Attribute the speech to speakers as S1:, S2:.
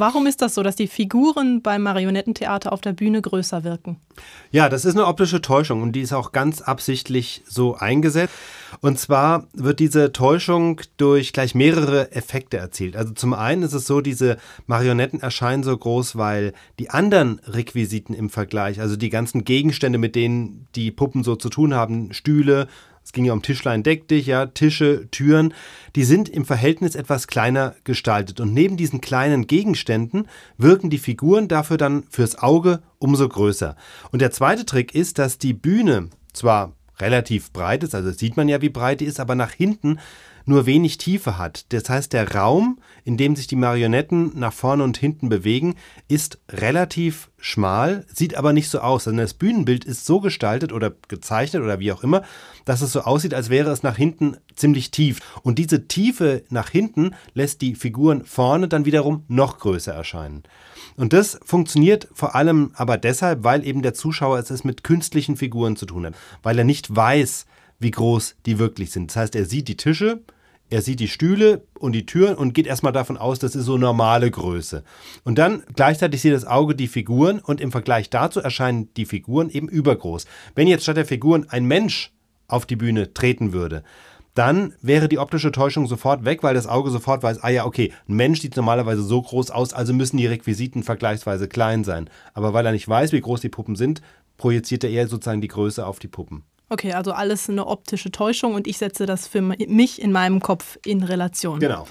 S1: warum ist das so, dass die Figuren beim Marionettentheater auf der Bühne größer wirken?
S2: Ja, das ist eine optische Täuschung und die ist auch ganz absichtlich so eingesetzt. Und zwar wird diese Täuschung durch gleich mehrere Effekte erzielt. Also zum einen ist es so, diese Marionetten erscheinen so groß, weil die anderen Requisiten im Vergleich, also die ganzen Gegenstände, mit denen die Puppen so zu tun haben, Stühle, es ging ja um Tischlein deck dich, ja, Tische, Türen, die sind im Verhältnis etwas kleiner gestaltet. Und neben diesen kleinen Gegenständen wirken die Figuren dafür dann fürs Auge umso größer. Und der zweite Trick ist, dass die Bühne zwar relativ breit ist, also sieht man ja, wie breit die ist, aber nach hinten nur wenig Tiefe hat. Das heißt, der Raum, in dem sich die Marionetten nach vorne und hinten bewegen, ist relativ schmal, sieht aber nicht so aus. Denn das Bühnenbild ist so gestaltet oder gezeichnet oder wie auch immer, dass es so aussieht, als wäre es nach hinten ziemlich tief. Und diese Tiefe nach hinten lässt die Figuren vorne dann wiederum noch größer erscheinen. Und das funktioniert vor allem aber deshalb, weil eben der Zuschauer es mit künstlichen Figuren zu tun hat, weil er nicht weiß, wie groß die wirklich sind. Das heißt, er sieht die Tische, er sieht die Stühle und die Türen und geht erstmal davon aus, das ist so normale Größe. Und dann gleichzeitig sieht das Auge die Figuren und im Vergleich dazu erscheinen die Figuren eben übergroß. Wenn jetzt statt der Figuren ein Mensch auf die Bühne treten würde, dann wäre die optische Täuschung sofort weg, weil das Auge sofort weiß, ah ja, okay, ein Mensch sieht normalerweise so groß aus, also müssen die Requisiten vergleichsweise klein sein. Aber weil er nicht weiß, wie groß die Puppen sind, projiziert er eher sozusagen die Größe auf die Puppen.
S1: Okay, also alles eine optische Täuschung und ich setze das für mich in meinem Kopf in Relation.
S2: Genau.